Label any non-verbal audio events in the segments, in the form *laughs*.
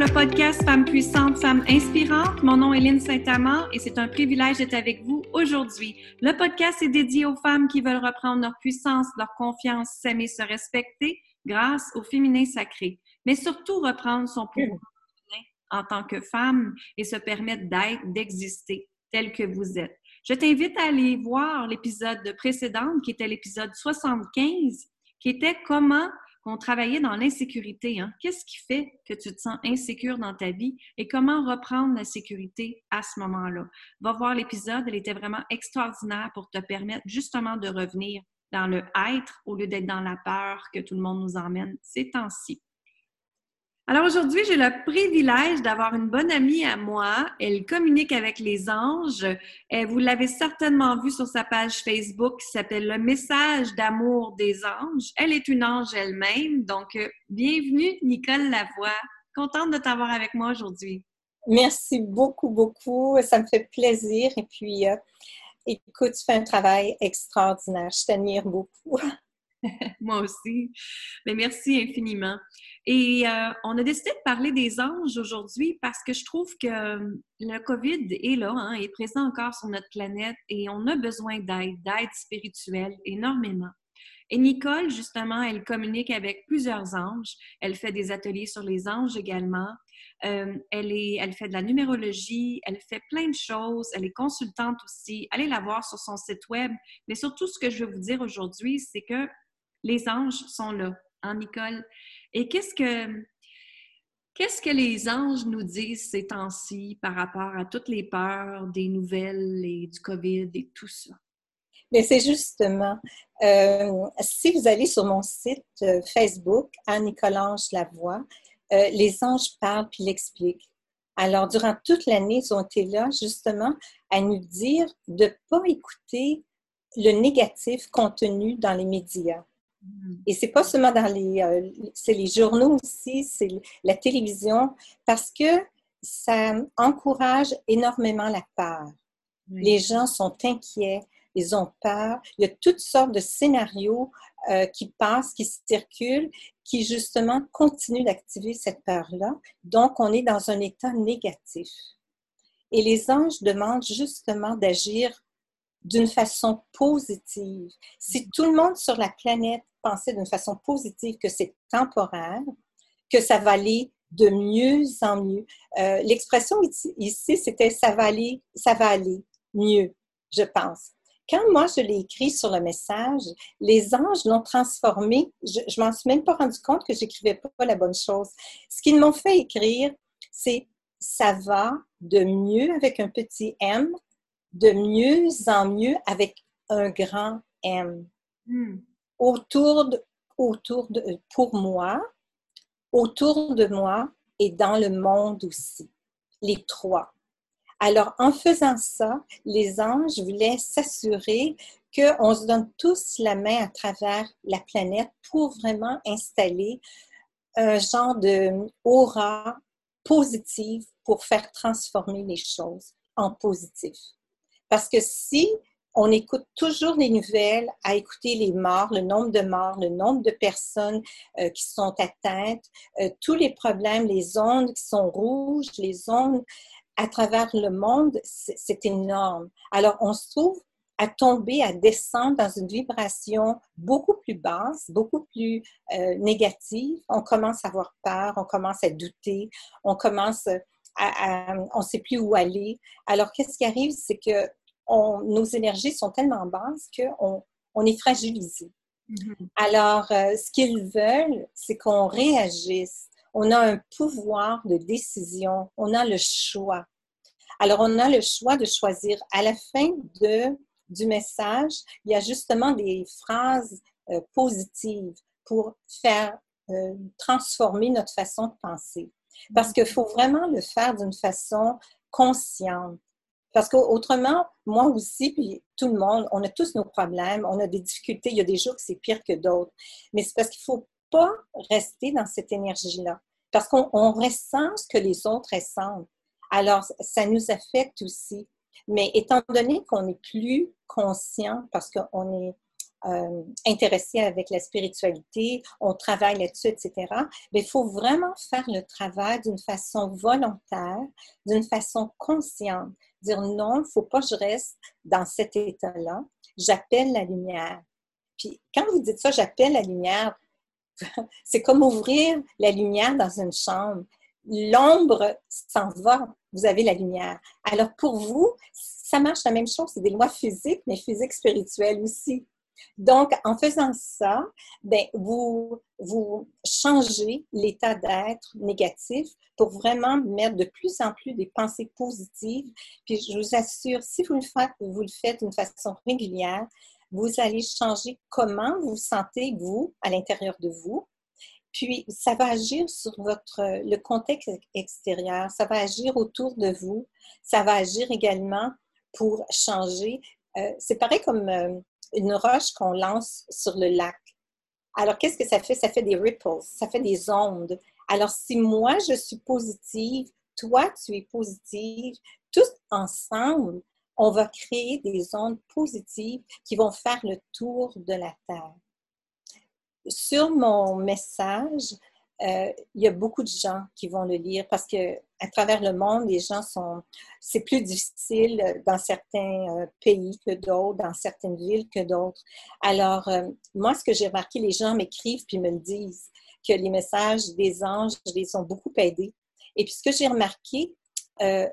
le podcast Femmes puissantes, Femmes inspirantes. Mon nom est Lynne Saint-Amand et c'est un privilège d'être avec vous aujourd'hui. Le podcast est dédié aux femmes qui veulent reprendre leur puissance, leur confiance, s'aimer, se respecter grâce au féminin sacré, mais surtout reprendre son pouvoir en tant que femme et se permettre d'être, d'exister tel que vous êtes. Je t'invite à aller voir l'épisode précédent qui était l'épisode 75 qui était comment qu'on travaillait dans l'insécurité. Hein. Qu'est-ce qui fait que tu te sens insécure dans ta vie et comment reprendre la sécurité à ce moment-là? Va voir l'épisode, elle était vraiment extraordinaire pour te permettre justement de revenir dans le être au lieu d'être dans la peur que tout le monde nous emmène ces temps-ci. Alors aujourd'hui, j'ai le privilège d'avoir une bonne amie à moi. Elle communique avec les anges. Et vous l'avez certainement vu sur sa page Facebook qui s'appelle Le message d'amour des anges. Elle est une ange elle-même. Donc, euh, bienvenue, Nicole Lavoie. Contente de t'avoir avec moi aujourd'hui. Merci beaucoup, beaucoup. Ça me fait plaisir. Et puis, euh, écoute, tu fais un travail extraordinaire. Je t'admire beaucoup. *laughs* *laughs* Moi aussi. Mais merci infiniment. Et euh, on a décidé de parler des anges aujourd'hui parce que je trouve que euh, le COVID est là, hein, est présent encore sur notre planète et on a besoin d'aide, d'aide spirituelle énormément. Et Nicole, justement, elle communique avec plusieurs anges. Elle fait des ateliers sur les anges également. Euh, elle, est, elle fait de la numérologie, elle fait plein de choses, elle est consultante aussi. Allez la voir sur son site web. Mais surtout, ce que je veux vous dire aujourd'hui, c'est que les anges sont là, hein, Nicole? Et qu'est-ce que, qu'est-ce que les anges nous disent ces temps-ci par rapport à toutes les peurs des nouvelles et du COVID et tout ça? Mais c'est justement, euh, si vous allez sur mon site euh, Facebook, Anne-Nicolange Lavoie, euh, les anges parlent puis l'expliquent. Alors, durant toute l'année, ils ont été là justement à nous dire de ne pas écouter le négatif contenu dans les médias. Mm. Et c'est pas seulement dans les, euh, c'est les journaux aussi, c'est la télévision, parce que ça encourage énormément la peur. Les gens sont inquiets, ils ont peur. Il y a toutes sortes de scénarios euh, qui passent, qui circulent, qui justement continuent d'activer cette peur-là. Donc, on est dans un état négatif. Et les anges demandent justement d'agir d'une façon positive. Si tout le monde sur la planète pensait d'une façon positive que c'est temporaire, que ça va aller de mieux en mieux. Euh, l'expression ici, c'était ça va aller, ça va aller mieux, je pense. Quand moi je l'ai écrit sur le message, les anges l'ont transformé. Je, je m'en suis même pas rendu compte que j'écrivais pas la bonne chose. Ce qu'ils m'ont fait écrire, c'est ça va de mieux avec un petit M de mieux en mieux avec un grand M. Hmm. Autour, de, autour de, pour moi, autour de moi et dans le monde aussi. Les trois. Alors, en faisant ça, les anges voulaient s'assurer qu'on se donne tous la main à travers la planète pour vraiment installer un genre de aura positive pour faire transformer les choses en positif. Parce que si on écoute toujours les nouvelles, à écouter les morts, le nombre de morts, le nombre de personnes euh, qui sont atteintes, euh, tous les problèmes, les ondes qui sont rouges, les ondes à travers le monde, c'est énorme. Alors, on se trouve à tomber, à descendre dans une vibration beaucoup plus basse, beaucoup plus euh, négative. On commence à avoir peur, on commence à douter, on commence à, on ne sait plus où aller. Alors, qu'est-ce qui arrive, c'est que nos énergies sont tellement basses qu'on on est fragilisé. Mm-hmm. Alors, euh, ce qu'ils veulent, c'est qu'on réagisse. On a un pouvoir de décision, on a le choix. Alors, on a le choix de choisir. À la fin de, du message, il y a justement des phrases euh, positives pour faire euh, transformer notre façon de penser. Parce qu'il faut vraiment le faire d'une façon consciente. Parce qu'autrement, moi aussi, puis tout le monde, on a tous nos problèmes, on a des difficultés. Il y a des jours que c'est pire que d'autres. Mais c'est parce qu'il ne faut pas rester dans cette énergie-là. Parce qu'on ressent ce que les autres ressentent. Alors, ça nous affecte aussi. Mais étant donné qu'on n'est plus conscient, parce qu'on est, euh, intéressé avec la spiritualité, on travaille là-dessus, etc. Mais il faut vraiment faire le travail d'une façon volontaire, d'une façon consciente. Dire non, il ne faut pas que je reste dans cet état-là. J'appelle la lumière. Puis quand vous dites ça, j'appelle la lumière, *laughs* c'est comme ouvrir la lumière dans une chambre. L'ombre s'en va, vous avez la lumière. Alors pour vous, ça marche la même chose, c'est des lois physiques, mais physiques spirituelles aussi. Donc, en faisant ça, ben, vous, vous changez l'état d'être négatif pour vraiment mettre de plus en plus des pensées positives. Puis, je vous assure, si vous le faites, faites d'une façon régulière, vous allez changer comment vous vous sentez, vous, à l'intérieur de vous. Puis, ça va agir sur votre, le contexte extérieur, ça va agir autour de vous, ça va agir également pour changer. Euh, c'est pareil comme euh, une roche qu'on lance sur le lac. Alors, qu'est-ce que ça fait? Ça fait des ripples, ça fait des ondes. Alors, si moi, je suis positive, toi, tu es positive, tous ensemble, on va créer des ondes positives qui vont faire le tour de la Terre. Sur mon message, euh, il y a beaucoup de gens qui vont le lire parce que à travers le monde, les gens sont. C'est plus difficile dans certains euh, pays que d'autres, dans certaines villes que d'autres. Alors, euh, moi, ce que j'ai remarqué, les gens m'écrivent puis me le disent que les messages des anges les ont beaucoup aidés. Et puis, ce que j'ai remarqué,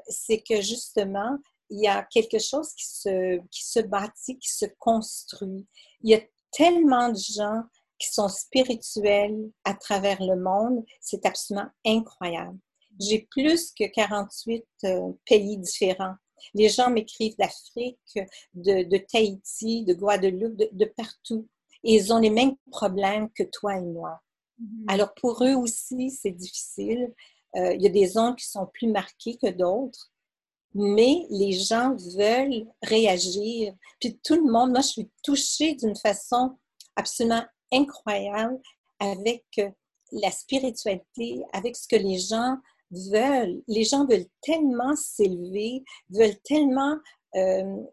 c'est que justement, il y a quelque chose qui se, qui se bâtit, qui se construit. Il y a tellement de gens qui sont spirituels à travers le monde. C'est absolument incroyable. J'ai plus que 48 euh, pays différents. Les gens m'écrivent d'Afrique, de, de, Tahiti, de Guadeloupe, de, partout. Et ils ont les mêmes problèmes que toi et moi. Mm-hmm. Alors pour eux aussi, c'est difficile. Euh, il y a des zones qui sont plus marquées que d'autres mais les gens veulent réagir. Puis tout le monde, moi, je suis touchée d'une façon absolument incroyable avec euh, la spiritualité, avec ce que les gens veulent. Les gens veulent tellement s'élever, veulent tellement euh,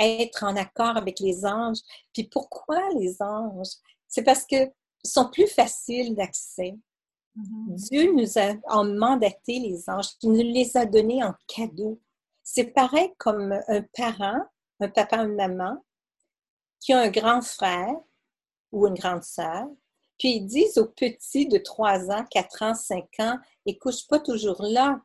être en accord avec les anges. Puis pourquoi les anges? C'est parce qu'ils sont plus faciles d'accès. Mm-hmm. Dieu nous a mandaté les anges, il nous les a donnés en cadeau. C'est pareil comme un parent, un papa, une maman, qui a un grand frère ou une grande sœur, puis ils disent aux petits de 3 ans, 4 ans, 5 ans, écoute, je suis pas toujours là,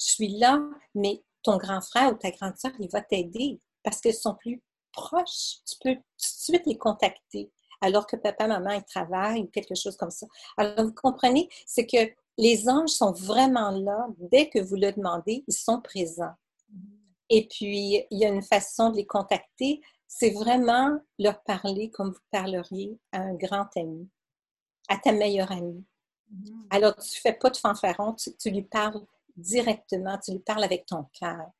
je suis là, mais ton grand frère ou ta grande sœur, il va t'aider parce qu'ils sont plus proches. Tu peux tout de suite les contacter alors que papa, maman, ils travaillent ou quelque chose comme ça. Alors, vous comprenez, c'est que les anges sont vraiment là. Dès que vous le demandez, ils sont présents. Et puis, il y a une façon de les contacter, c'est vraiment leur parler comme vous parleriez à un grand ami, à ta meilleure amie. Mm-hmm. Alors, tu ne fais pas de fanfaron, tu, tu lui parles directement, tu lui parles avec ton cœur.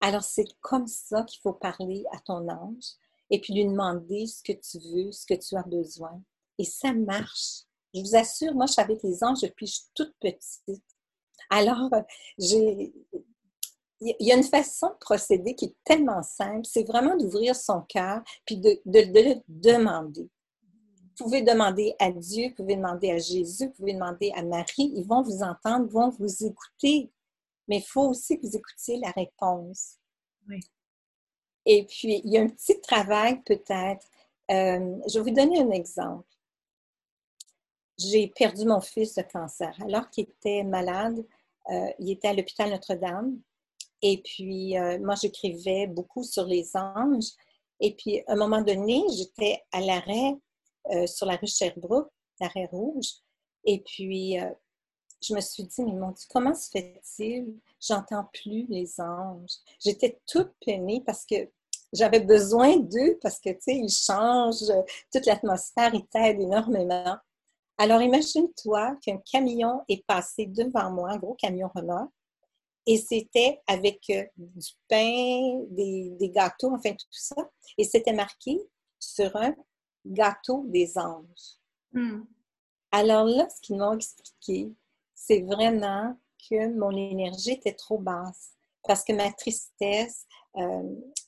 Alors, c'est comme ça qu'il faut parler à ton ange et puis lui demander ce que tu veux, ce que tu as besoin. Et ça marche. Je vous assure, moi, je suis avec les anges depuis que je suis toute petite. Alors, j'ai... il y a une façon de procéder qui est tellement simple, c'est vraiment d'ouvrir son cœur puis de, de, le demander. Vous pouvez demander à Dieu, vous pouvez demander à Jésus, vous pouvez demander à Marie, ils vont vous entendre, ils vont vous écouter. Mais il faut aussi que vous écoutiez la réponse. Oui. Et puis, il y a un petit travail peut-être. Euh, je vais vous donner un exemple. J'ai perdu mon fils de cancer. Alors qu'il était malade, euh, il était à l'hôpital Notre-Dame. Et puis, euh, moi, j'écrivais beaucoup sur les anges. Et puis, à un moment donné, j'étais à l'arrêt sur la rue Sherbrooke, l'arrêt rouge. Et puis, je me suis dit, mais mon Dieu, comment se fait-il? J'entends plus les anges. J'étais toute peinée parce que j'avais besoin d'eux parce que, tu sais, ils changent, toute l'atmosphère, ils t'aident énormément. Alors, imagine-toi qu'un camion est passé devant moi, un gros camion Renault, et c'était avec euh, du pain, des, gâteaux, enfin tout ça, et c'était marqué sur un gâteau des anges. Hmm. Alors là, ce qu'ils m'ont expliqué, c'est vraiment que mon énergie était trop basse parce que ma tristesse, euh,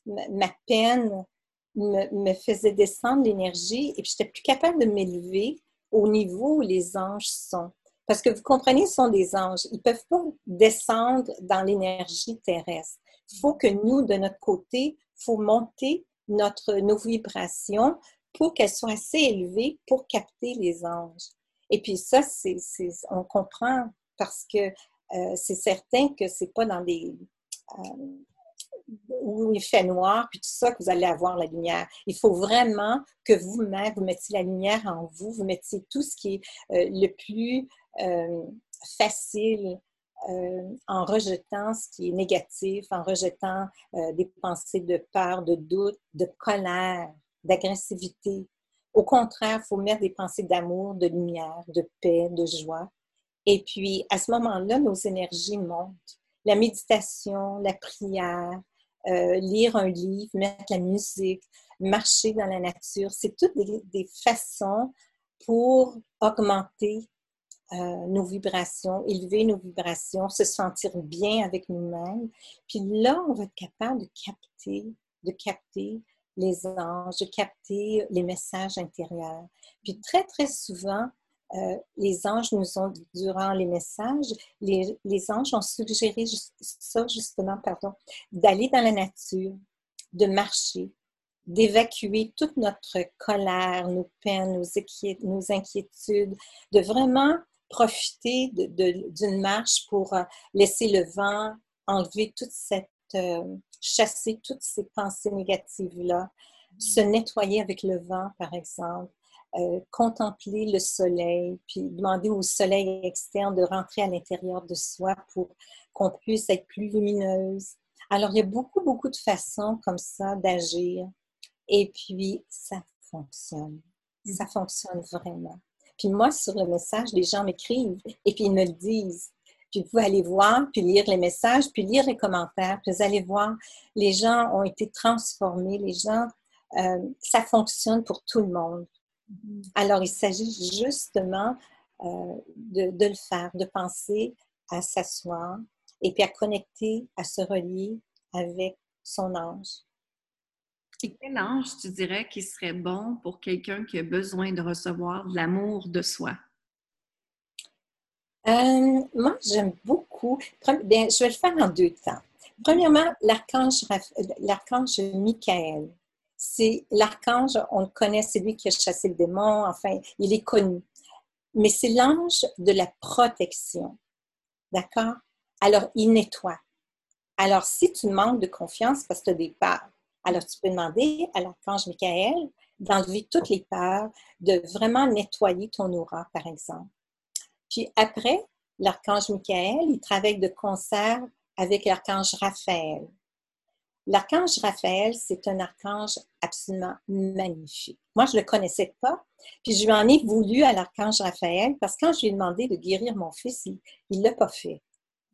ma peine me, faisait descendre l'énergie et puis je n'étais plus capable de m'élever au niveau où les anges sont. Parce que vous comprenez, ce sont des anges. Ils ne peuvent pas descendre dans l'énergie terrestre. Il faut que nous, de notre côté, faut monter notre, nos vibrations pour qu'elles soient assez élevées pour capter les anges. Et puis ça, c'est, on comprend parce que euh, c'est certain que c'est pas dans des euh, où il fait noir, puis tout ça, que vous allez avoir la lumière. Il faut vraiment que vous-même, vous mettiez la lumière en vous, vous mettiez tout ce qui est euh, le plus facile en rejetant ce qui est négatif, en rejetant des pensées de peur, de doute, de colère, d'agressivité. Au contraire, il faut mettre des pensées d'amour, de lumière, de paix, de joie. Et puis, à ce moment-là, nos énergies montent. La méditation, la prière, euh, lire un livre, mettre la musique, marcher dans la nature, c'est toutes des, façons pour augmenter euh, nos vibrations, élever nos vibrations, se sentir bien avec nous-mêmes. Puis là, on va être capable de capter, de capter les anges, de capter les messages intérieurs. Puis très, très souvent, euh, les anges nous ont, durant les messages, les, anges ont suggéré ça justement, pardon, d'aller dans la nature, de marcher, d'évacuer toute notre colère, nos peines, nos, inquiétudes, de vraiment profiter d'une marche pour euh, laisser le vent enlever toute cette, euh, chasser toutes ces pensées négatives-là, se nettoyer avec le vent, par exemple, euh, contempler le soleil, puis demander au soleil externe de rentrer à l'intérieur de soi pour qu'on puisse être plus lumineuse. Alors, il y a beaucoup, beaucoup de façons comme ça d'agir. Et puis, ça fonctionne. Mm. Ça fonctionne vraiment. Puis moi, sur le message, les gens m'écrivent et puis ils me le disent. Puis vous pouvez aller voir, puis lire les messages, puis lire les commentaires. Puis vous allez voir, les gens ont été transformés. Les gens, euh, ça fonctionne pour tout le monde. Alors, il s'agit justement euh, de, le faire, de penser à s'asseoir et puis à connecter, à se relier avec son ange. Et quel ange tu dirais qui serait bon pour quelqu'un qui a besoin de recevoir l'amour de soi? Euh, moi, j'aime beaucoup. Bien, je vais le faire en deux temps. Premièrement, l'archange, l'archange Michael c'est l'archange, on le connaît, c'est lui qui a chassé le démon, enfin, il est connu. Mais c'est l'ange de la protection. D'accord? Alors, il nettoie. Alors, si tu manques de confiance parce que tu as des peurs, alors tu peux demander à l'archange Michael d'enlever toutes les peurs, de vraiment nettoyer ton aura, par exemple. Puis après, l'archange Michael, il travaille de concert avec l'archange Raphaël. L'archange Raphaël, c'est un archange absolument magnifique. Moi, je ne le connaissais pas, puis je lui en ai voulu à l'archange Raphaël parce que quand je lui ai demandé de guérir mon fils, il ne l'a pas fait.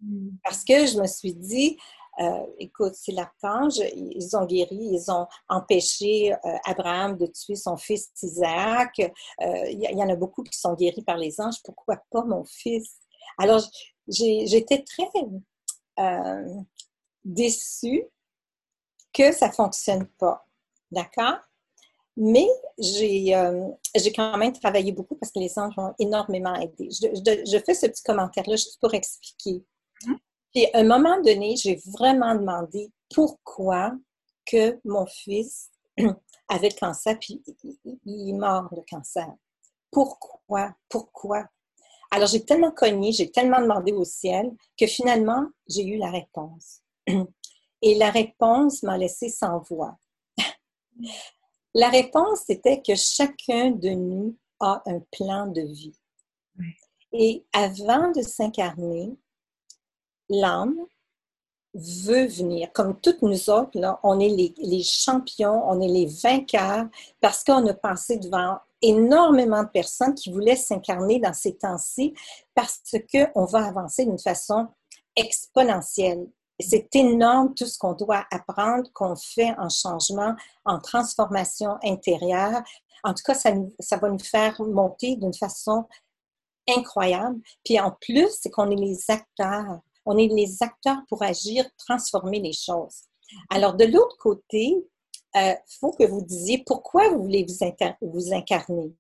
Hmm. Parce que je me suis dit, euh, écoute, c'est l'archange, ils ont guéri, ils ont empêché euh, Abraham de tuer son fils Isaac. Euh, il y, en a beaucoup qui sont guéris par les anges, pourquoi pas mon fils? Alors, j'étais très déçue que ça ne fonctionne pas. D'accord? Mais euh, j'ai quand même travaillé beaucoup parce que les anges ont énormément aidé. Je, fais ce petit commentaire-là juste pour expliquer. Mm-hmm. Puis, à un moment donné, j'ai vraiment demandé pourquoi que mon fils *clears throat* avait le cancer, puis il est mort de cancer. Pourquoi? Pourquoi? Alors, j'ai tellement cogné, j'ai tellement demandé au ciel que finalement, j'ai eu la réponse. *clears throat* Et la réponse m'a laissé sans voix. *laughs* la réponse était que chacun de nous a un plan de vie. Et avant de s'incarner, l'âme veut venir. Comme toutes nous autres, là, on est les, les, champions, on est les vainqueurs parce qu'on a passé devant énormément de personnes qui voulaient s'incarner dans ces temps-ci parce qu'on va avancer d'une façon exponentielle c'est énorme tout ce qu'on doit apprendre, qu'on fait en changement, en transformation intérieure. En tout cas, ça, ça va nous faire monter d'une façon incroyable. Puis en plus, c'est qu'on est les acteurs. On est les acteurs pour agir, transformer les choses. Alors, de l'autre côté, il faut que vous disiez pourquoi vous voulez vous, vous incarner.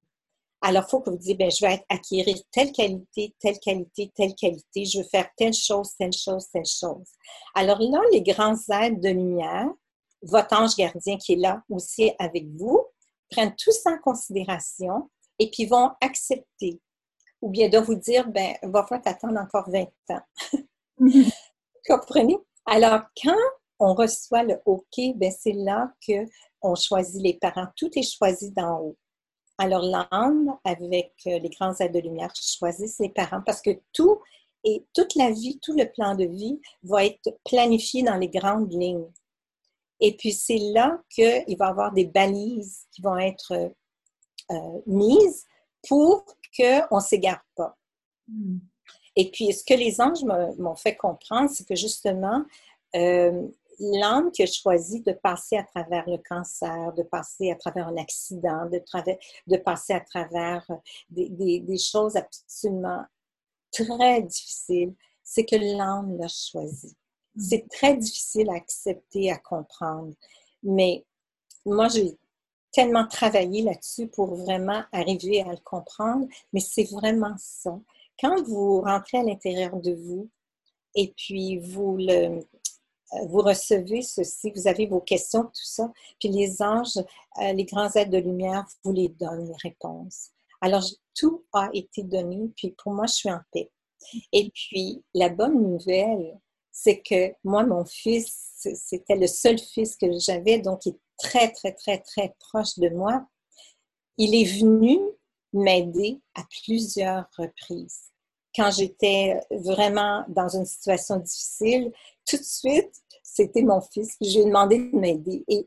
Alors, il faut que vous disiez, ben, je vais acquérir telle qualité, telle qualité, telle qualité, je veux faire telle chose, telle chose, telle chose. Alors là, les grands êtres de lumière, votre ange gardien qui est là aussi avec vous, prennent tout ça en considération et puis vont accepter. Ou bien de vous dire, ben, va falloir t'attendre encore 20 ans. *laughs* Comprenez? Alors, quand on reçoit le OK, ben, c'est là qu'on choisit les parents. Tout est choisi d'en haut. Alors, l'âme, avec euh, les grands aides de lumière, choisit ses parents parce que tout et toute la vie, tout le plan de vie va être planifié dans les grandes lignes. Et puis, c'est là qu'il va y avoir des balises qui vont être euh, mises pour qu'on ne s'égare pas. Hmm. Et puis, ce que les anges m'ont fait comprendre, c'est que justement, euh, l'âme qui a choisi de passer à travers le cancer, de passer à travers un accident, de, de passer à travers euh, des, choses absolument très difficiles, c'est que l'âme l'a choisi. Mm. C'est très difficile à accepter, à comprendre. Mais moi, j'ai tellement travaillé là-dessus pour vraiment arriver à le comprendre, mais c'est vraiment ça. Quand vous rentrez à l'intérieur de vous et puis vous le, vous recevez ceci, vous avez vos questions, tout ça, puis les anges, euh, les grands êtres de lumière vous les donnent, les réponses. Alors, tout a été donné, puis pour moi, je suis en paix. Et puis, la bonne nouvelle, c'est que moi, mon fils, c'était le seul fils que j'avais, donc il est très, très, très, très proche de moi. Il est venu m'aider à plusieurs reprises. Quand j'étais vraiment dans une situation difficile, tout de suite, c'était mon fils. Puis je lui ai demandé de m'aider et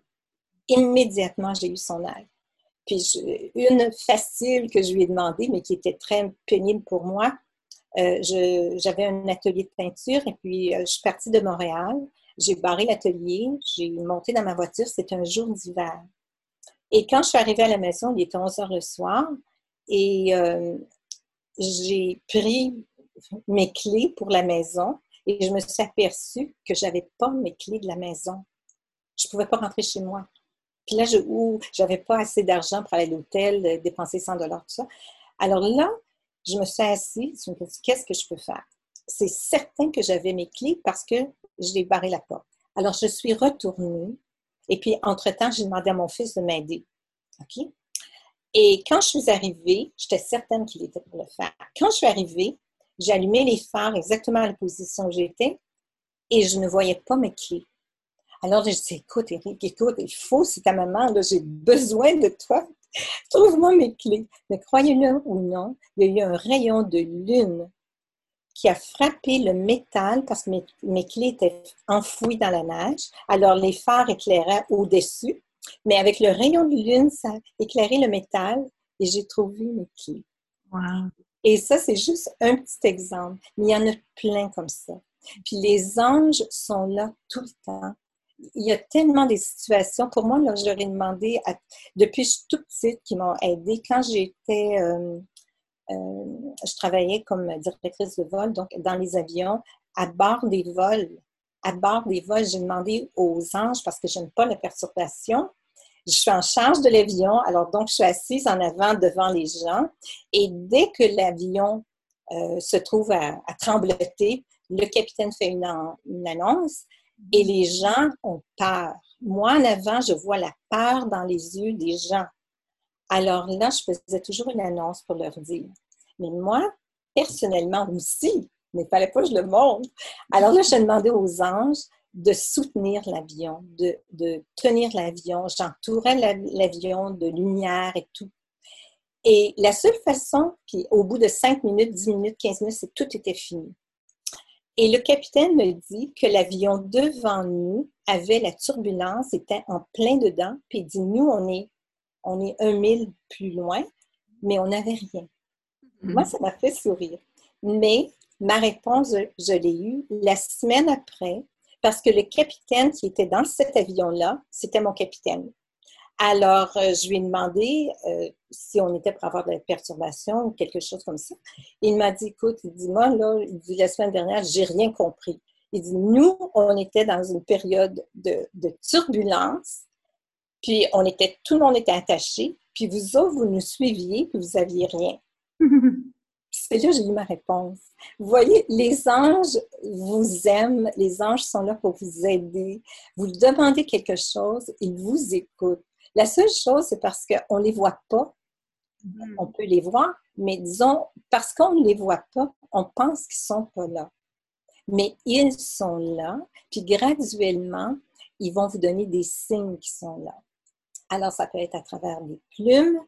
immédiatement, j'ai eu son aide. Puis une facile que je lui ai demandé, mais qui était très pénible pour moi, euh, j'avais un atelier de peinture et puis euh, je suis partie de Montréal. J'ai barré l'atelier, j'ai monté dans ma voiture, c'était un jour d'hiver. Et quand je suis arrivée à la maison, il était 11 heures le soir et euh, j'ai pris mes clés pour la maison et je me suis aperçue que je n'avais pas mes clés de la maison. Je ne pouvais pas rentrer chez moi. Puis là, je n'avais pas assez d'argent pour aller à l'hôtel, euh, dépenser 100 dollars, tout ça. Alors là, je me suis assise, je me suis dit, qu'est-ce que je peux faire? C'est certain que j'avais mes clés parce que je l'ai barré la porte. Alors, je suis retournée et puis, entre-temps, j'ai demandé à mon fils de m'aider. OK? Et quand je suis arrivée, j'étais certaine qu'il était pour le faire. Quand je suis arrivée, allumé les phares exactement à la position où j'étais et je ne voyais pas mes clés. Alors, j'ai dit, écoute, Eric, écoute, il faut, c'est ta maman, j'ai besoin de toi. *laughs* Trouve-moi mes clés. Mais croyez-le ou non, il y a eu un rayon de lune qui a frappé le métal parce que mes, mes clés étaient enfouies dans la neige. Alors, les phares éclairaient au-dessus. Mais avec le rayon de lune, ça a éclairé le métal et j'ai trouvé mes clés. Wow. Et ça, c'est juste un petit exemple, mais il y en a plein comme ça. Puis les anges sont là tout le temps. Il y a tellement des situations. Pour moi, là, je leur ai demandé, depuis que je suis toute petite, qui m'ont aidé. Quand j'étais, euh, euh, je travaillais comme directrice de vol, donc dans les avions, à bord des vols. À bord des vols, j'ai demandé aux anges, parce que je n'aime pas la perturbation, je suis en charge de l'avion, alors donc je suis assise en avant devant les gens. Et dès que l'avion euh, se trouve à, trembloter, le capitaine fait une, annonce et les gens ont peur. Moi, en avant, je vois la peur dans les yeux des gens. Alors là, je faisais toujours une annonce pour leur dire. Mais moi, personnellement aussi, mais il fallait pas que je le montre. Alors là, je demandais aux anges, de soutenir l'avion, de, tenir l'avion. J'entourais l'avion de lumière et tout. Et la seule façon, puis au bout de 5 minutes, 10 minutes, 15 minutes, c'est tout était fini. Et le capitaine me dit que l'avion devant nous avait la turbulence, était en plein dedans, puis il dit, nous, on est, on est un mille plus loin, mais on n'avait rien. Mm-hmm. Moi, ça m'a fait sourire. Mais ma réponse, je l'ai eue la semaine après parce que le capitaine qui était dans cet avion-là, c'était mon capitaine. Alors, euh, je lui ai demandé euh, si on était pour avoir de la perturbation ou quelque chose comme ça. Il m'a dit, écoute, il dit, moi, là, il dit, la semaine dernière, j'ai rien compris. Il dit, nous, on était dans une période de, de turbulence Puis on était, tout le monde était attaché, puis vous autres, vous nous suiviez, puis vous n'aviez rien. *laughs* C'est là que j'ai eu ma réponse. Vous voyez, les anges vous aiment, les anges sont là pour vous aider. Vous demandez quelque chose, ils vous écoutent. La seule chose, c'est parce qu'on ne les voit pas. Mm-hmm. On peut les voir, mais disons, parce qu'on ne les voit pas, on pense qu'ils ne sont pas là. Mais ils sont là, puis graduellement, ils vont vous donner des signes qui sont là. Alors, ça peut être à travers des plumes,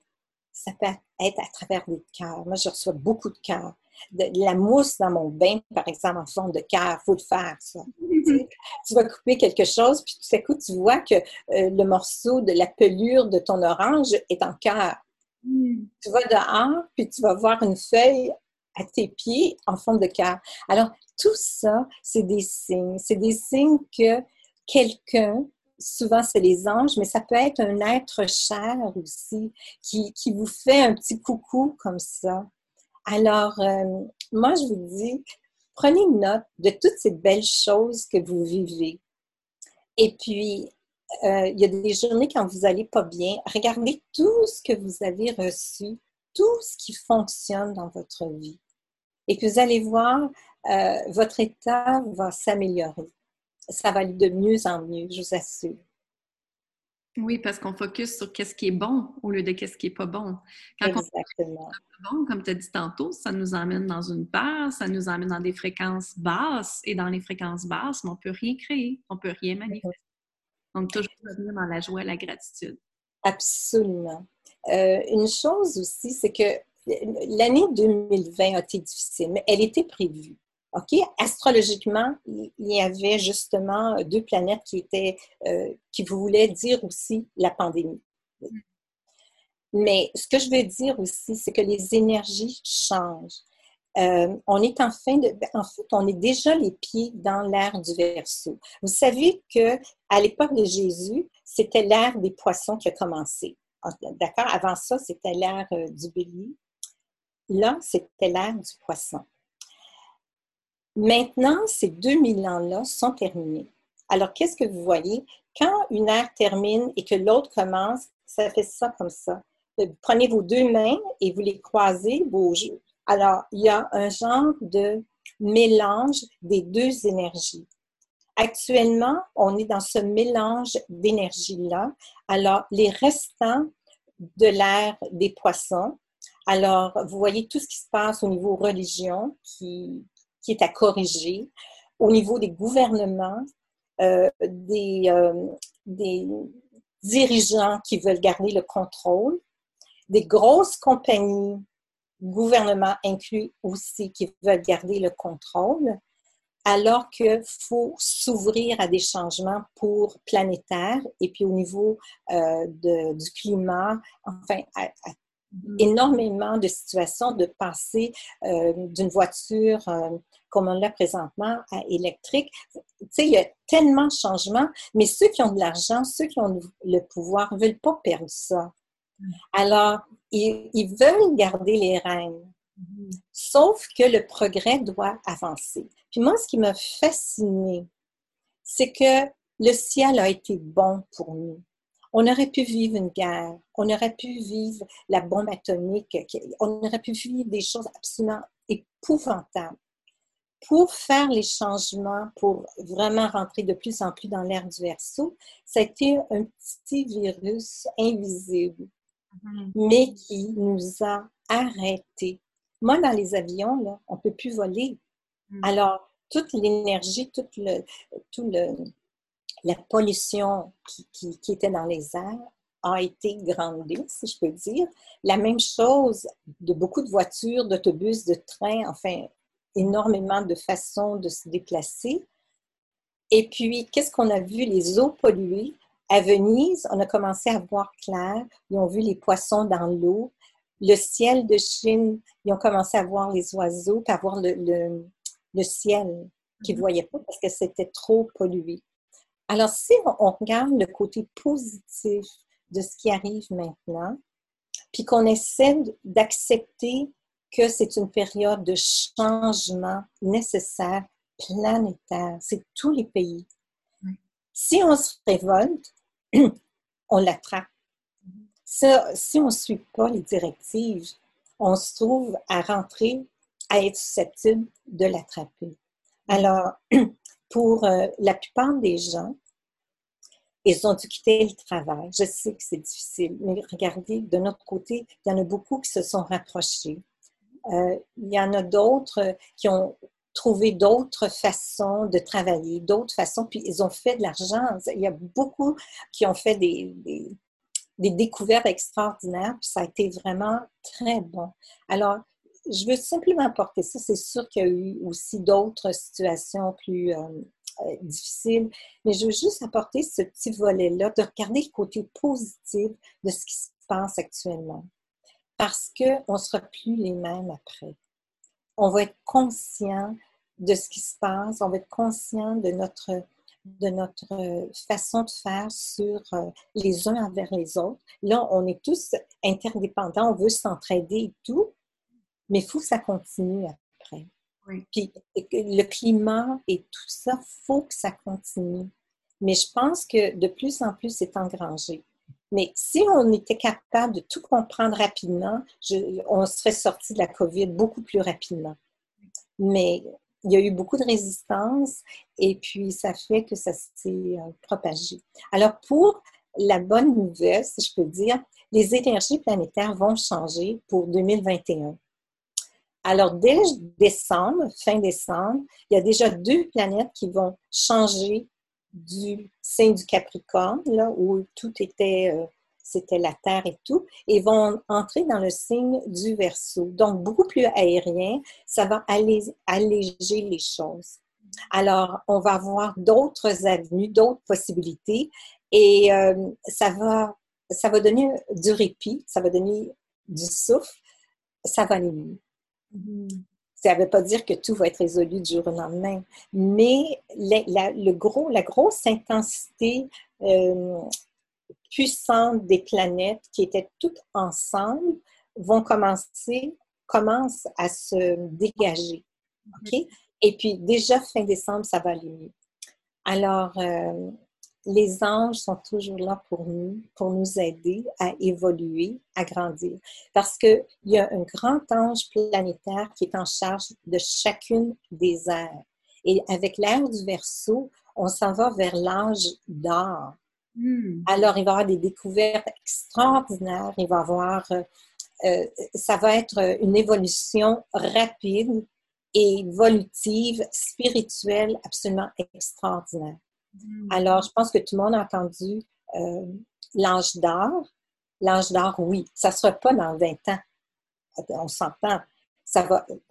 ça peut être à travers des cœurs. Moi, je reçois beaucoup de cœurs. De, la mousse dans mon bain, par exemple, en forme de cœur, il faut le faire, ça. *laughs* tu vas couper quelque chose, puis tout à coup, tu vois que euh, le morceau de la pelure de ton orange est en cœur. Mm. Tu vas dehors, puis tu vas voir une feuille à tes pieds en forme de cœur. Alors, tout ça, c'est des signes. C'est des signes que quelqu'un souvent c'est les anges, mais ça peut être un être cher aussi qui, vous fait un petit coucou comme ça. Alors, euh, moi, je vous dis, prenez note de toutes ces belles choses que vous vivez. Et puis, euh, il y a des journées quand vous n'allez pas bien, regardez tout ce que vous avez reçu, tout ce qui fonctionne dans votre vie. Et que vous allez voir, euh, votre état va s'améliorer ça va aller de mieux en mieux, je vous assure. Oui, parce qu'on focus sur qu'est-ce qui est bon au lieu de qu'est-ce qui n'est pas bon. Quand Exactement. On bon, comme tu as dit tantôt, ça nous emmène dans une passe, ça nous emmène dans des fréquences basses, et dans les fréquences basses, on ne peut rien créer, on ne peut rien manifester. Donc, toujours revenir dans la joie et la gratitude. Absolument. Euh, une chose aussi, c'est que l'année 2020 a été difficile, mais elle était prévue. OK? Astrologiquement, il y avait justement deux planètes qui étaient, euh, qui voulaient dire aussi la pandémie. Mais ce que je veux dire aussi, c'est que les énergies changent. Euh, on est en fin de, ben, en fait, on est déjà les pieds dans l'ère du Verseau. Vous savez que à l'époque de Jésus, c'était l'ère des poissons qui a commencé. D'accord? Avant ça, c'était l'ère euh, du bélier. Là, c'était l'ère du poisson. Maintenant, ces 2000 ans-là sont terminés. Alors, qu'est-ce que vous voyez? Quand une ère termine et que l'autre commence, ça fait ça comme ça. Vous prenez vos deux mains et vous les croisez, vos jeux. Alors, il y a un genre de mélange des deux énergies. Actuellement, on est dans ce mélange d'énergie-là. Alors, les restants de l'ère des poissons, alors, vous voyez tout ce qui se passe au niveau religion qui, qui est à corriger au niveau des gouvernements, euh, des, euh, des dirigeants qui veulent garder le contrôle, des grosses compagnies, gouvernements inclus aussi, qui veulent garder le contrôle, alors qu'il faut s'ouvrir à des changements pour planétaires et puis au niveau euh, du climat, enfin, à, à. Énormément de situations de passer euh, d'une voiture euh, comme on l'a présentement à électrique. Tu sais, il y a tellement de changements, mais ceux qui ont de l'argent, ceux qui ont le pouvoir ne veulent pas perdre ça. Mm. Alors, ils, veulent garder les rênes. Mm. Sauf que le progrès doit avancer. Puis moi, ce qui m'a fasciné, c'est que le ciel a été bon pour nous. On aurait pu vivre une guerre, on aurait pu vivre la bombe atomique, on aurait pu vivre des choses absolument épouvantables. Pour faire les changements, pour vraiment rentrer de plus en plus dans l'ère du verso, ça a été un petit virus invisible, mm-hmm. mais qui nous a arrêtés. Moi, dans les avions, là, on ne peut plus voler. Mm. Alors, toute l'énergie, tout le, tout le, la pollution qui, était dans les airs a été grandée, si je peux dire. La même chose de beaucoup de voitures, d'autobus, de trains, enfin, énormément de façons de se déplacer. Et puis, qu'est-ce qu'on a vu? Les eaux polluées. À Venise, on a commencé à voir clair. Ils ont vu les poissons dans l'eau. Le ciel de Chine, ils ont commencé à voir les oiseaux, à voir le, le ciel qu'ils ne mm-hmm. voyaient pas parce que c'était trop pollué. Alors, si on regarde le côté positif de ce qui arrive maintenant, puis qu'on essaie d'accepter que c'est une période de changement nécessaire planétaire, c'est tous les pays. Si on se révolte, *clears throat* on l'attrape. si on ne suit pas les directives, on se trouve à rentrer, à être susceptible de l'attraper. Alors, *clears throat* pour euh, la plupart des gens, ils ont dû quitter le travail. Je sais que c'est difficile, mais regardez, de notre côté, il y en a beaucoup qui se sont rapprochés. Euh, il y en a d'autres qui ont trouvé d'autres façons de travailler, d'autres façons, puis ils ont fait de l'argent. Il y a beaucoup qui ont fait des, découvertes extraordinaires, puis ça a été vraiment très bon. Alors, je veux simplement apporter ça. C'est sûr qu'il y a eu aussi d'autres situations plus euh, euh, difficiles, mais je veux juste apporter ce petit volet-là, de regarder le côté positif de ce qui se passe actuellement. Parce qu'on ne sera plus les mêmes après. On va être conscient de ce qui se passe, on va être conscient de notre, de notre façon de faire sur euh, les uns envers les autres. Là, on est tous interdépendants, on veut s'entraider et tout, mais il faut que ça continue. Puis le climat et tout ça, faut que ça continue. Mais je pense que de plus en plus, c'est engrangé. Mais si on était capable de tout comprendre rapidement, on serait sorti de la COVID beaucoup plus rapidement. Mais il y a eu beaucoup de résistance et puis ça fait que ça s'est euh, propagé. Alors pour la bonne nouvelle, si je peux dire, les énergies planétaires vont changer pour 2021. Alors, dès décembre, fin décembre, il y a déjà deux planètes qui vont changer du signe du Capricorne, là où tout était, euh, c'était la Terre et tout, et vont entrer dans le signe du Verseau. Donc, beaucoup plus aérien, ça va alléger les choses. Alors, on va avoir d'autres avenues, d'autres possibilités, et euh, ça, va, ça va donner du répit, ça va donner du souffle, ça va aller mieux. Mm-hmm. Ça ne veut pas dire que tout va être résolu du jour au lendemain, mais la, le gros, la grosse intensité euh, puissante des planètes qui étaient toutes ensemble vont commencer, commencent à se dégager. OK? Mm-hmm. Et puis déjà fin décembre, ça va aller mieux. Alors, euh, les anges sont toujours là pour nous, pour nous aider à évoluer, à grandir. Parce qu'il y a un grand ange planétaire qui est en charge de chacune des ères. Et avec l'ère du Verseau, on s'en va vers l'âge d'or. Hmm. Alors, il va y avoir des découvertes extraordinaires. Il va y avoir, euh, euh, ça va être une évolution rapide et évolutive, spirituelle, absolument extraordinaire. Mm. Alors, je pense que tout le monde a entendu euh, l'âge d'or. L'âge d'or, oui, ça ne sera pas dans 20 ans. On s'entend. Ça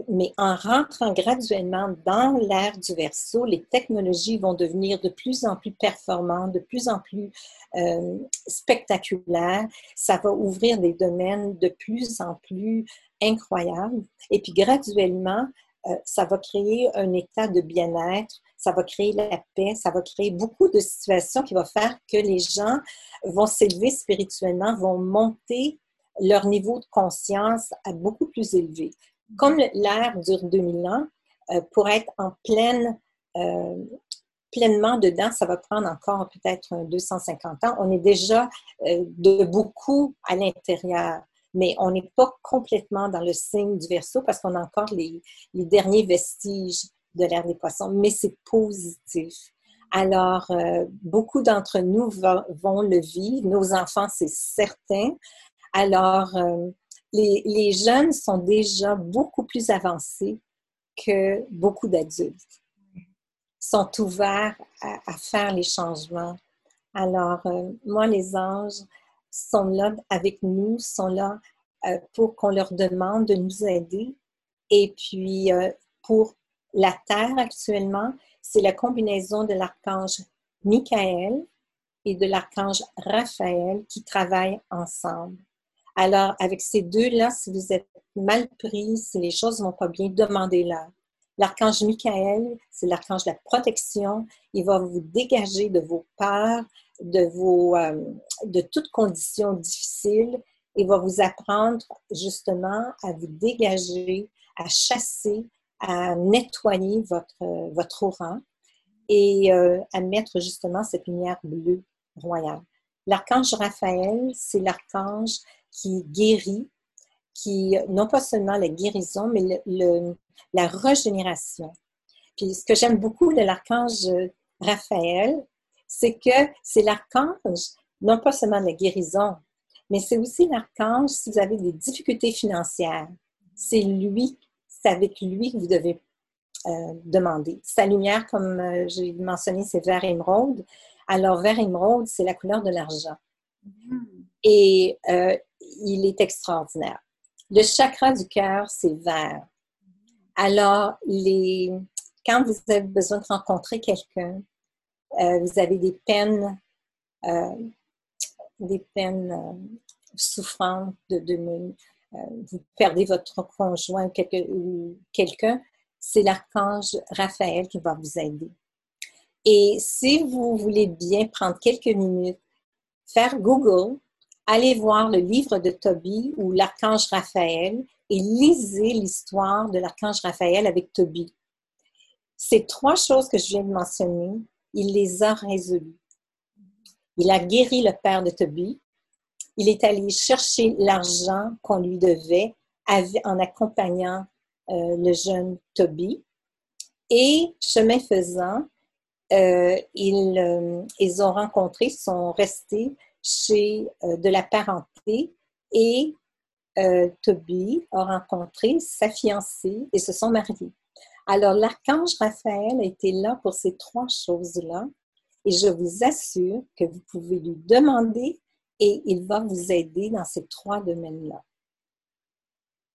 mais en rentrant graduellement dans l'ère du verso, les technologies vont devenir de plus en plus performantes, de plus en plus euh, spectaculaires. Ça va ouvrir des domaines de plus en plus incroyables. Et puis graduellement, euh, ça va créer un état de bien-être, ça va créer la paix, ça va créer beaucoup de situations qui vont faire que les gens vont s'élever spirituellement, vont monter leur niveau de conscience à beaucoup plus élevé. Comme l'ère dure 2000 ans, euh, pour être en pleine, euh, pleinement dedans, ça va prendre encore peut-être 250 ans. On est déjà de beaucoup à l'intérieur mais on n'est pas complètement dans le signe du verso parce qu'on a encore les, derniers vestiges de l'ère des poissons, mais c'est positif. Alors, euh, beaucoup d'entre nous vont le vivre, nos enfants, c'est certain. Alors, euh, les, jeunes sont déjà beaucoup plus avancés que beaucoup d'adultes, sont ouverts à, faire les changements. Alors, euh, moi, les anges, sont là avec nous, sont là pour qu'on leur demande de nous aider. Et puis, pour la Terre actuellement, c'est la combinaison de l'archange Michael et de l'archange Raphaël qui travaillent ensemble. Alors, avec ces deux-là, si vous êtes mal pris, si les choses ne vont pas bien, demandez-leur. L'archange Michael, c'est l'archange de la protection. Il va vous dégager de vos peurs, de, vos, euh, de toutes conditions difficiles. Il va vous apprendre justement à vous dégager, à chasser, à nettoyer votre, votre aura et euh, à mettre justement cette lumière bleue royale. L'archange Raphaël, c'est l'archange qui guérit, qui, non pas seulement la guérison, mais le, la régénération. Puis ce que j'aime beaucoup de l'archange Raphaël, c'est que c'est l'archange, non pas seulement de la guérison, mais c'est aussi l'archange si vous avez des difficultés financières. C'est lui, c'est avec lui que vous devez euh, demander. Sa lumière, comme euh, j'ai mentionné, c'est vert émeraude. Alors, vert émeraude, c'est la couleur de l'argent. Mm-hmm. Et euh, il est extraordinaire. Le chakra du cœur, c'est vert. Alors, les, quand vous avez besoin de rencontrer quelqu'un, vous avez des peines des peines souffrantes de, de vous perdez votre conjoint ou quelqu'un, c'est l'archange Raphaël qui va vous aider. Et si vous voulez bien prendre quelques minutes, faire Google, allez voir le livre de Toby ou l'archange Raphaël et lisez l'histoire de l'archange Raphaël avec Toby. Ces trois choses que je viens de mentionner, il les a résolues. Il a guéri le père de Toby. Il est allé chercher l'argent qu'on lui devait en accompagnant euh, le jeune Toby. Et chemin faisant, euh, euh, ils, ont rencontré, sont restés chez de la parenté et Toby a rencontré sa fiancée et se sont mariés. Alors l'archange Raphaël a été là pour ces trois choses-là et je vous assure que vous pouvez lui demander et il va vous aider dans ces trois domaines-là.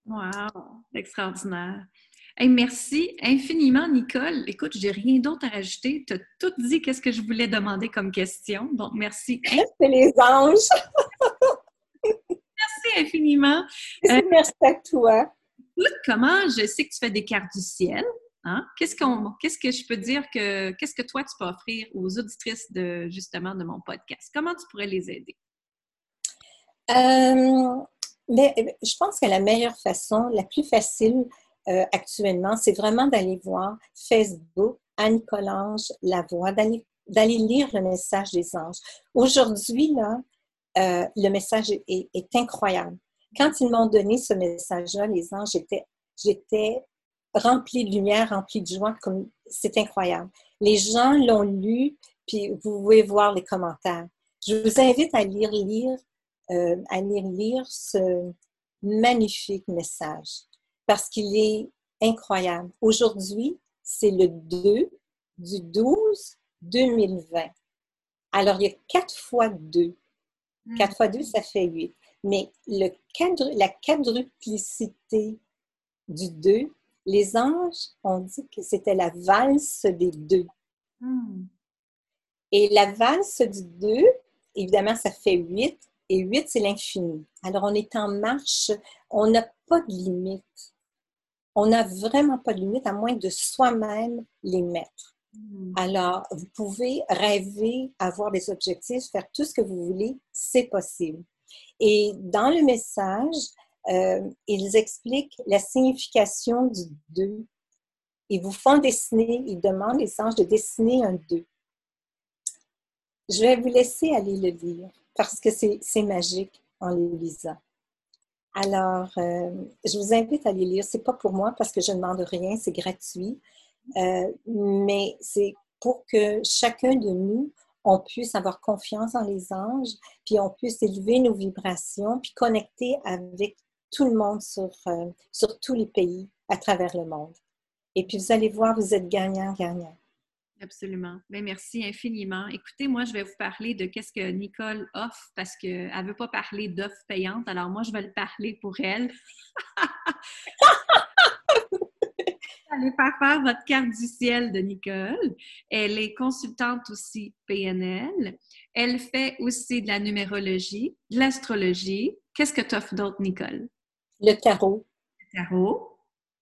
Wow, extraordinaire. merci infiniment, Nicole. Écoute, j'ai rien d'autre à rajouter. Tu as tout dit qu'est-ce que je voulais demander comme question. Donc, merci. *laughs* C'est les anges. *laughs* merci infiniment. merci à toi. comment je sais que tu fais des cartes du ciel? Hein? Qu'est-ce, qu'on, qu'est-ce que je peux dire que qu'est-ce que toi tu peux offrir aux auditrices de justement de mon podcast? Comment tu pourrais les aider? Euh, mais, je pense que la meilleure façon, la plus facile euh, actuellement, c'est vraiment d'aller voir Facebook, Anne Collange, La Voix, d'aller, lire le message des anges. Aujourd'hui, là, euh, le message est, est, incroyable. Quand ils m'ont donné ce message-là, les anges, j'étais, j'étais rempli de lumière, rempli de joie, comme c'est incroyable. Les gens l'ont lu, puis vous pouvez voir les commentaires. Je vous invite à lire, lire, euh, à lire, ce magnifique message parce qu'il est incroyable. Aujourd'hui, c'est le 2 du 12 2020. Alors, il y a 4 fois 2. 4 hmm. fois 2, ça fait 8. Mais le la quadruplicité du 2, les anges ont dit que c'était la valse des deux. Hmm. Et la valse du deux, évidemment, ça fait huit, et huit, c'est l'infini. Alors, on est en marche, on n'a pas de limite. On n'a vraiment pas de limite, à moins de soi-même les mettre. Hmm. Alors, vous pouvez rêver, avoir des objectifs, faire tout ce que vous voulez, c'est possible. Et dans le message, euh, ils expliquent la signification du 2. Ils vous font dessiner, ils demandent les anges de dessiner un 2. Je vais vous laisser aller le lire parce que c'est magique en le lisant. Alors, euh, je vous invite à les lire. C'est pas pour moi parce que je ne demande rien, c'est gratuit, euh, mais c'est pour que chacun de nous, on puisse avoir confiance en les anges, puis on puisse élever nos vibrations, puis connecter avec tout le monde sur, euh, sur tous les pays à travers le monde. Et puis, vous allez voir, vous êtes gagnant-gagnant. Absolument. Bien, merci infiniment. Écoutez, moi, je vais vous parler de qu'est-ce que Nicole offre parce qu'elle ne veut pas parler d'offres payantes. Alors, moi, je vais le parler pour elle. *laughs* Allez faire faire votre carte du ciel de Nicole. Elle est consultante aussi PNL. Elle fait aussi de la numérologie, de l'astrologie. Qu'est-ce que tu offres d'autre, Nicole? Le tarot. Le tarot.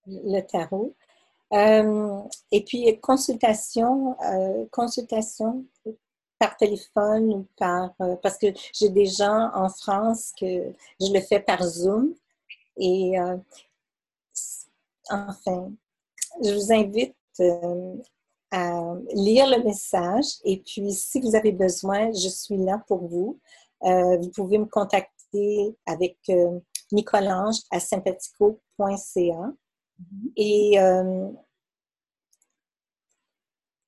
Le tarot. Euh, et puis, consultation, euh, consultation par téléphone ou par... Euh, parce que j'ai des gens en France que je le fais par Zoom. Et enfin, je vous invite à lire le message. Et puis, si vous avez besoin, je suis là pour vous. Vous pouvez me contacter avec Nicolange à sympathico.ca. Mm-hmm. Et euh,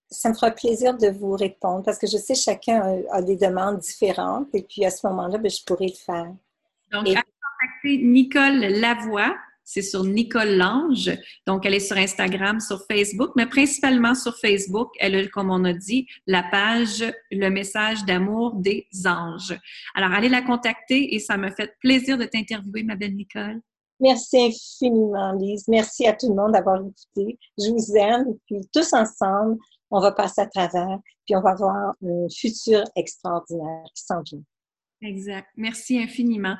ça me fera plaisir de vous répondre parce que je sais que chacun a, des demandes différentes et puis à ce moment-là, ben, je pourrais le faire. Donc, et... contacter Nicole Lavoie c'est sur Nicole Lange. Donc, elle est sur Instagram, sur Facebook, mais principalement sur Facebook. Elle a, comme on a dit, la page Le message d'amour des anges. Alors, allez la contacter et ça me fait plaisir de t'interviewer, ma belle Nicole. Merci infiniment, Lise. Merci à tout le monde d'avoir écouté. Je vous aime. Puis, tous ensemble, on va passer à travers, puis on va avoir un futur extraordinaire qui s'en vient. Exact. Merci infiniment.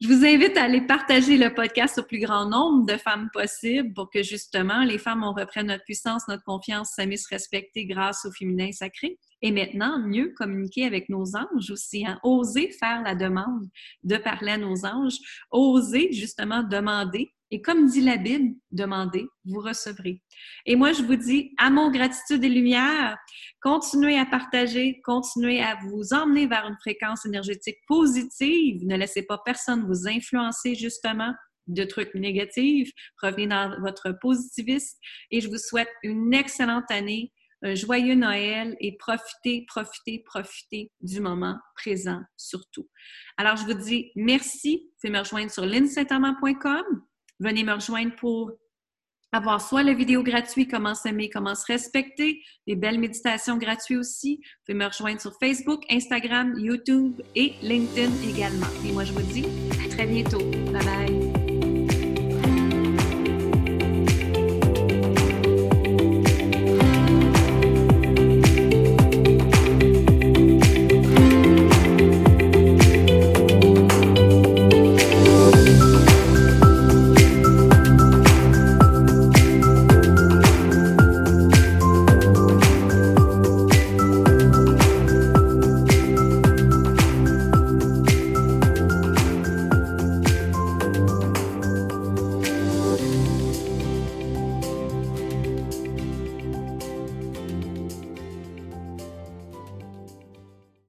Je vous invite à aller partager le podcast au plus grand nombre de femmes possible pour que justement les femmes on reprenne notre puissance, notre confiance, se respecter grâce au féminin sacré. Et maintenant, mieux communiquer avec nos anges aussi. Hein? Oser faire la demande de parler à nos anges. Oser justement demander et comme dit la Bible, demandez, vous recevrez. Et moi, je vous dis, amour, gratitude et lumière, continuez à partager, continuez à vous emmener vers une fréquence énergétique positive. Ne laissez pas personne vous influencer justement de trucs négatifs. Revenez dans votre positivisme et je vous souhaite une excellente année, un joyeux Noël et profitez, profitez, profitez du moment présent surtout. Alors, je vous dis merci. Vous pouvez me rejoindre sur linsaintamant.com Venez me rejoindre pour avoir soit la vidéo gratuite Comment s'aimer, comment se respecter, des belles méditations gratuites aussi. Vous pouvez me rejoindre sur Facebook, Instagram, YouTube et LinkedIn également. Et moi, je vous dis à très bientôt. Bye bye.